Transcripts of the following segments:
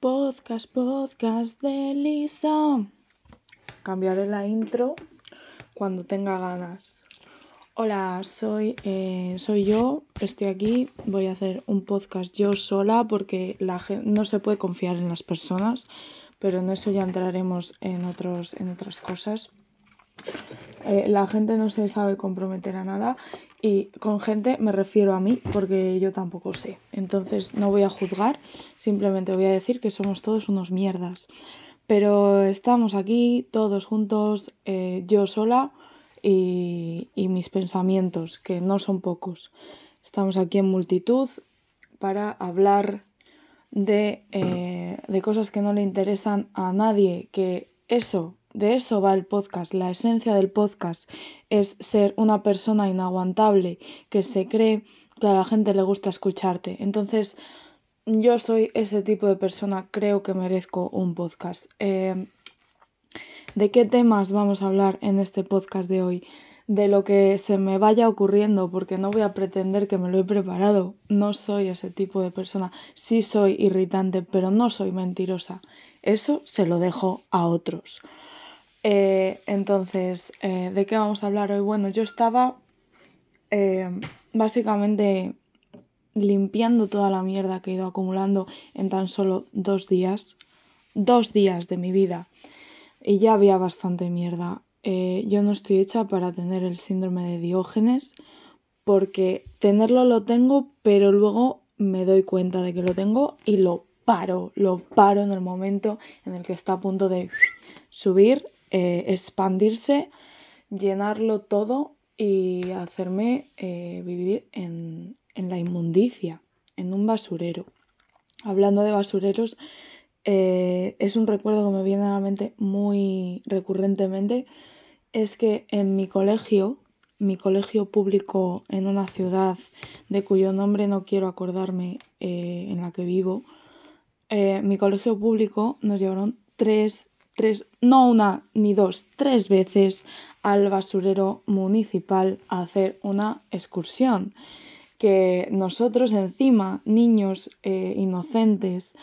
Podcast, podcast de Lisa. Cambiaré la intro cuando tenga ganas. Hola, soy, eh, soy yo, estoy aquí, voy a hacer un podcast yo sola porque la no se puede confiar en las personas, pero en eso ya entraremos en, otros, en otras cosas. Eh, la gente no se sabe comprometer a nada y con gente me refiero a mí porque yo tampoco sé. Entonces no voy a juzgar, simplemente voy a decir que somos todos unos mierdas. Pero estamos aquí todos juntos, eh, yo sola y, mis pensamientos, que no son pocos. Estamos aquí en multitud para hablar de, eh, de cosas que no le interesan a nadie, que eso de eso va el podcast. La esencia del podcast es ser una persona inaguantable que se cree que a la gente le gusta escucharte. Entonces, yo soy ese tipo de persona, creo que merezco un podcast. Eh, ¿De qué temas vamos a hablar en este podcast de hoy? De lo que se me vaya ocurriendo, porque no voy a pretender que me lo he preparado. No soy ese tipo de persona. Sí soy irritante, pero no soy mentirosa. Eso se lo dejo a otros. Eh, entonces, eh, ¿de qué vamos a hablar hoy? Bueno, yo estaba eh, básicamente limpiando toda la mierda que he ido acumulando en tan solo dos días. Dos días de mi vida. Y ya había bastante mierda. yo no estoy hecha para tener el síndrome de Diógenes porque tenerlo lo tengo, pero luego me doy cuenta de que lo tengo y lo paro, lo paro en el momento en el que está a punto de subir eh, expandirse, llenarlo todo y hacerme eh, vivir en, la inmundicia, en un basurero. Hablando de basureros, eh, es un recuerdo que me viene a la mente muy recurrentemente, es que en mi colegio, mi colegio público en una ciudad de cuyo nombre no quiero acordarme en la que vivo, mi colegio público nos llevaron tres no una ni dos, tres veces al basurero municipal a hacer una excursión. Que nosotros encima, niños eh, inocentes,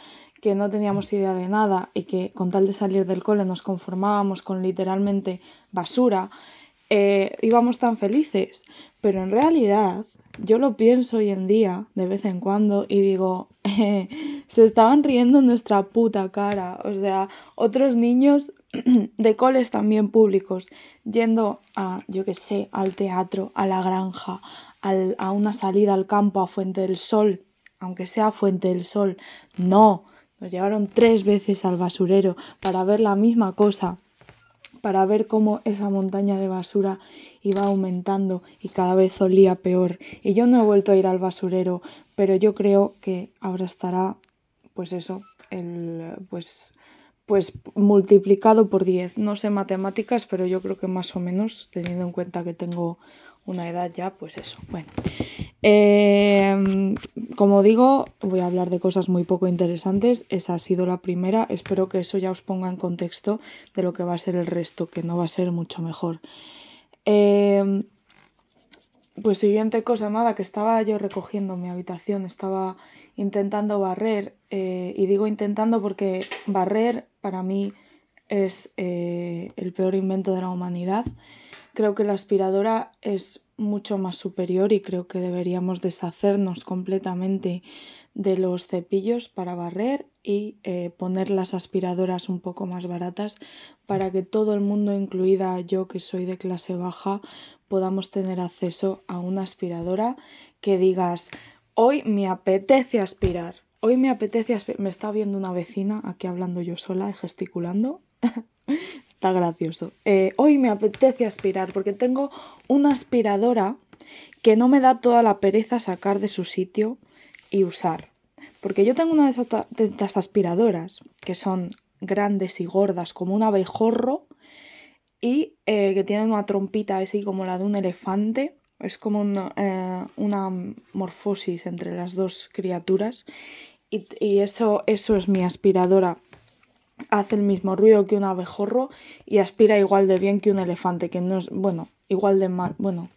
que no teníamos idea de nada y que con tal de salir del cole nos conformábamos con literalmente basura, eh, íbamos tan felices. Pero en realidad yo lo pienso hoy en día, de vez en cuando, y digo, se estaban riendo en nuestra puta cara. O sea, otros niños de coles también públicos, yendo a, yo qué sé, al teatro, a la granja, a una salida al campo, a Fuente del Sol, aunque sea Fuente del Sol. No, nos llevaron tres veces al basurero para ver la misma cosa, para ver cómo esa montaña de basura iba aumentando y cada vez olía peor. Y yo no he vuelto a ir al basurero, pero yo creo que ahora estará, pues eso, el, pues, pues multiplicado por 10. No sé matemáticas, pero yo creo que más o menos, teniendo en cuenta que tengo una edad ya, pues eso. Bueno, em, como digo, voy a hablar de cosas muy poco interesantes. Esa ha sido la primera. Espero que eso ya os ponga en contexto de lo que va a ser el resto, que no va a ser mucho mejor. Em, pues siguiente cosa, nada, que estaba yo recogiendo mi habitación, estaba intentando barrer, eh, y digo intentando porque barrer para mí es eh, el peor invento de la humanidad. Creo que la aspiradora es mucho más superior y creo que deberíamos deshacernos completamente de los cepillos para barrer y eh, poner las aspiradoras un poco más baratas para que todo el mundo, incluida yo que soy de clase baja, podamos tener acceso a una aspiradora que digas, hoy me apetece aspirar, hoy me apetece. Me está viendo una vecina aquí hablando yo sola y gesticulando. Está gracioso. Eh, hoy me apetece aspirar porque tengo una aspiradora que no me da toda la pereza sacar de su sitio y usar. Porque yo tengo una de esas, aspiradoras que son grandes y gordas como un abejorro y eh, que tienen una trompita así como la de un elefante. Es como una, eh, una morfosis entre las dos criaturas. Y, eso, eso es mi aspiradora hace el mismo ruido que un abejorro y aspira igual de bien que un elefante, que no es, bueno, igual de mal, bueno,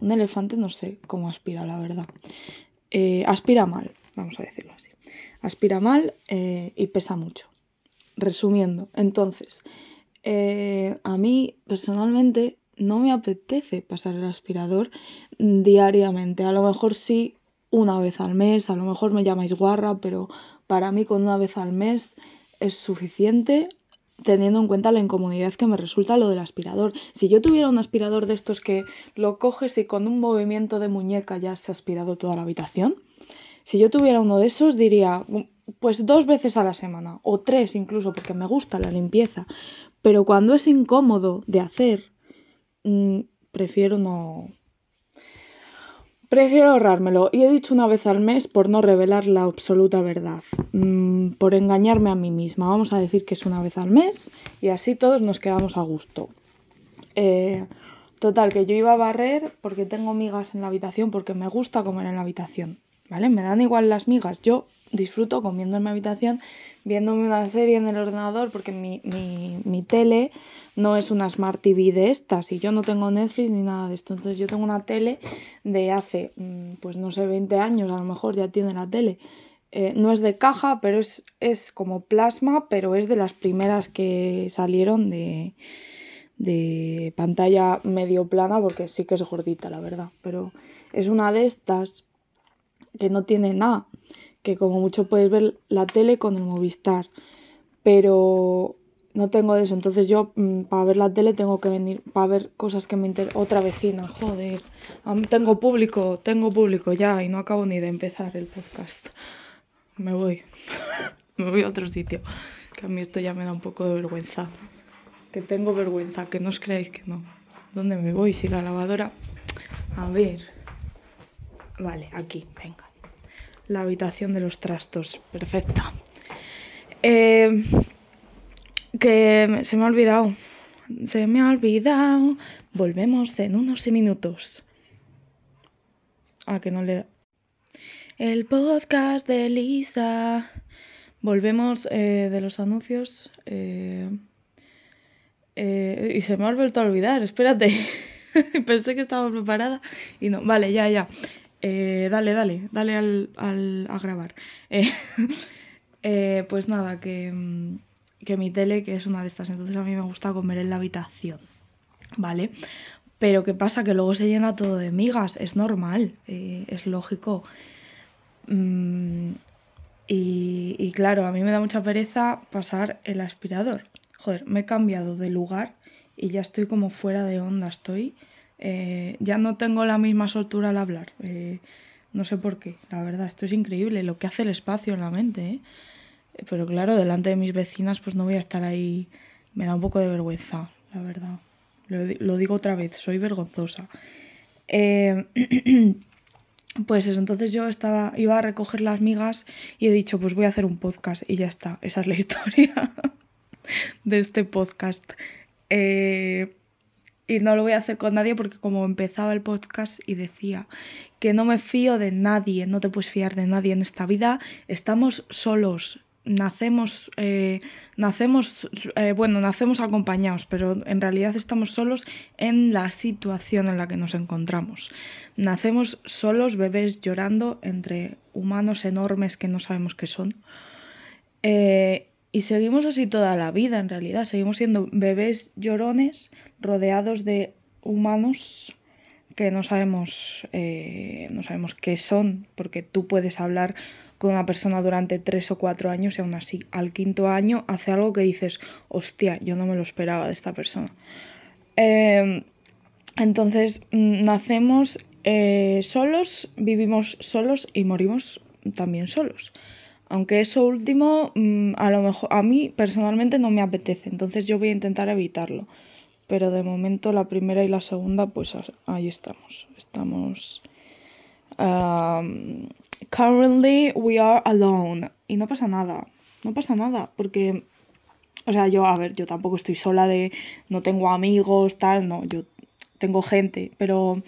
un elefante no sé cómo aspira, la verdad. Eh, aspira mal, vamos a decirlo así. aspira mal eh, y pesa mucho. Resumiendo, entonces, eh, a mí personalmente no me apetece pasar el aspirador diariamente. A lo mejor sí una vez al mes, a lo mejor me llamáis guarra, pero para mí con una vez al mes es suficiente teniendo en cuenta la incomodidad que me resulta lo del aspirador. Si yo tuviera un aspirador de estos que lo coges y con un movimiento de muñeca ya se ha aspirado toda la habitación, si yo tuviera uno de esos diría, pues dos veces a la semana, o tres incluso, porque me gusta la limpieza. Pero cuando es incómodo de hacer, mm, prefiero no, Prefiero ahorrármelo y he dicho una vez al mes por no revelar la absoluta verdad, mm, por engañarme a mí misma. Vamos a decir que es una vez al mes y así todos nos quedamos a gusto. Eh, total, que yo iba a barrer porque tengo migas en la habitación, porque me gusta comer en la habitación, ¿vale? Me dan igual las migas. Yo disfruto comiendo en mi habitación, viéndome una serie en el ordenador, porque mi, mi, mi, tele no es una Smart TV de estas y yo no tengo Netflix ni nada de esto. Entonces yo tengo una tele de hace, mm, pues no sé, 20 años, a lo mejor ya tiene la tele. Eh, no es de caja, pero es, es como plasma, pero es de las primeras que salieron de, de pantalla medio plana, porque sí que es gordita, la verdad. Pero es una de estas que no tiene nada que como mucho puedes ver la tele con el Movistar, pero no tengo eso, entonces yo mm, para ver la tele tengo que venir, para ver cosas que me interesan, otra vecina, joder, tengo público, tengo público ya y no acabo ni de empezar el podcast. Me voy, me voy a otro sitio, que a mí esto ya me da un poco de vergüenza, que tengo vergüenza, que no os creáis que no. ¿Dónde me voy? Si la lavadora... A ver. Vale, aquí, venga la habitación de los trastos. Perfecta. Eh, que se me ha olvidado. Se me ha olvidado. Volvemos en unos minutos. Ah, que no le... El podcast de Lisa. Volvemos eh, de los anuncios. Eh, y se me ha vuelto a olvidar. Espérate. Pensé que estaba preparada y no. Vale, ya, ya. Eh, dale, dale, dale al, al a grabar. Eh, eh, pues nada, que, mm, que mi tele, que es una de estas, entonces a mí me gusta comer en la habitación, ¿vale? Pero ¿qué pasa? Que luego se llena todo de migas, es normal, es lógico. Mm, y, y, claro, a mí me da mucha pereza pasar el aspirador. Joder, me he cambiado de lugar y ya estoy como fuera de onda, estoy eh, ya no tengo la misma soltura al hablar. Eh, no sé por qué, la verdad, esto es increíble, lo que hace el espacio en la mente. ¿eh? Pero claro, delante de mis vecinas pues no voy a estar ahí, me da un poco de vergüenza, la verdad. Lo, digo otra vez, soy vergonzosa. pues eso, entonces yo estaba, iba a recoger las migas y he dicho, pues voy a hacer un podcast y ya está, esa es la historia de este podcast. Y no lo voy a hacer con nadie porque como empezaba el podcast y decía que no me fío de nadie, no te puedes fiar de nadie en esta vida, estamos solos, nacemos, eh, nacemos, eh, bueno, nacemos acompañados, pero en realidad estamos solos en la situación en la que nos encontramos. Nacemos solos, bebés llorando entre humanos enormes que no sabemos qué son. Eh, y seguimos así toda la vida, en realidad. Seguimos siendo bebés llorones rodeados de humanos que no sabemos, eh, no sabemos qué son, porque tú puedes hablar con una persona durante tres o cuatro años y aún así al quinto año hace algo que dices, hostia, yo no me lo esperaba de esta persona. Em, entonces, mm, nacemos eh, solos, vivimos solos y morimos también solos. Aunque eso último, mm, a lo mejor a mí personalmente no me apetece, entonces yo voy a intentar evitarlo. Pero de momento la primera y la segunda, pues ahí estamos. Estamos. currently we are alone. Y no pasa nada. No pasa nada. Porque. O sea, yo, a ver, yo tampoco estoy sola de. No tengo amigos, tal, no. Yo tengo gente. Pero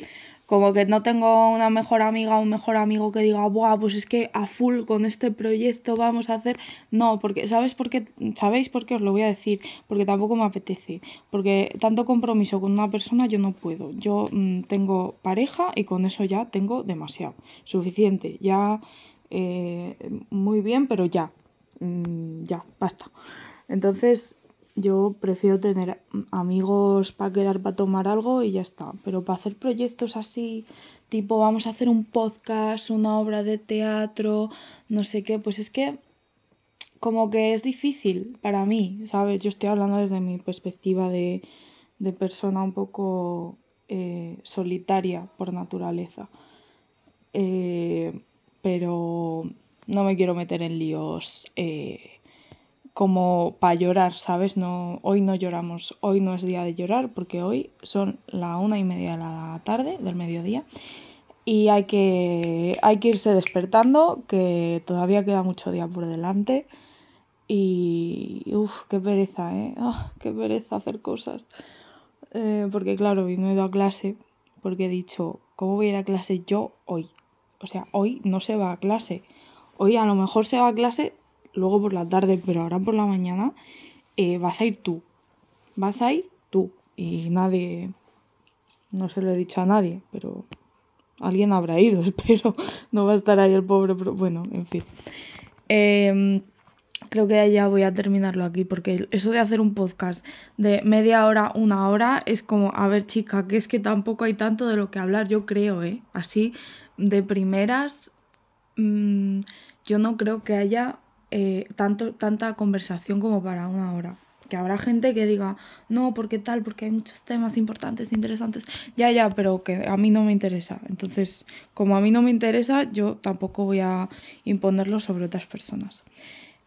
como que no tengo una mejor amiga o un mejor amigo que diga, Buah, pues es que a full con este proyecto vamos a hacer. No, porque, ¿sabes por qué? ¿Sabéis por qué os lo voy a decir? Porque tampoco me apetece. Porque tanto compromiso con una persona yo no puedo. Yo mm, tengo pareja y con eso ya tengo demasiado. Suficiente. Ya eh, muy bien, pero ya, mm, ya, basta. Entonces yo prefiero tener amigos para quedar para tomar algo y ya está. Pero para hacer proyectos así, tipo vamos a hacer un podcast, una obra de teatro, no sé qué, pues es que como que es difícil para mí, ¿sabes? Yo estoy hablando desde mi perspectiva de, de persona un poco eh, solitaria por naturaleza. Eh, pero no me quiero meter en líos eh, como para llorar, ¿sabes? No, hoy no lloramos, hoy no es día de llorar porque hoy son la una y media de la tarde, del mediodía, y hay que, hay que irse despertando, que todavía queda mucho día por delante. Y, uff, qué pereza, ¿eh? Ah, qué pereza hacer cosas. Eh, porque claro, hoy no he ido a clase porque he dicho, ¿cómo voy a ir a clase yo hoy? O sea, hoy no se va a clase. Hoy a lo mejor se va a clase luego por la tarde, pero ahora por la mañana eh, vas a ir tú. Vas a ir tú. Y nadie, no se lo he dicho a nadie, pero alguien habrá ido, espero. No va a estar ahí el pobre, pero bueno, en fin. Eh, creo que ya voy a terminarlo aquí porque eso de hacer un podcast de media hora, una hora, es como, a ver chica, que es que tampoco hay tanto de lo que hablar, yo creo, ¿eh? Así, de primeras, mmm, yo no creo que haya eh, tanto, tanta conversación como para una hora. Que habrá gente que diga, no, porque tal, porque hay muchos temas importantes, interesantes. Ya, ya, pero que a mí no me interesa. Entonces, como a mí no me interesa, yo tampoco voy a imponerlo sobre otras personas.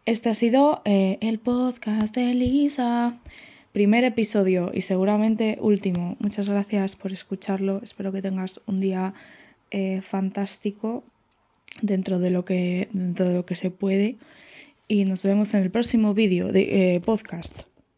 Este ha sido eh, el podcast de Lisa. Primer episodio y seguramente último. Muchas gracias por escucharlo. Espero que tengas un día eh, fantástico dentro de, lo que, dentro de lo que se puede. Y nos vemos en el próximo vídeo de eh, podcast.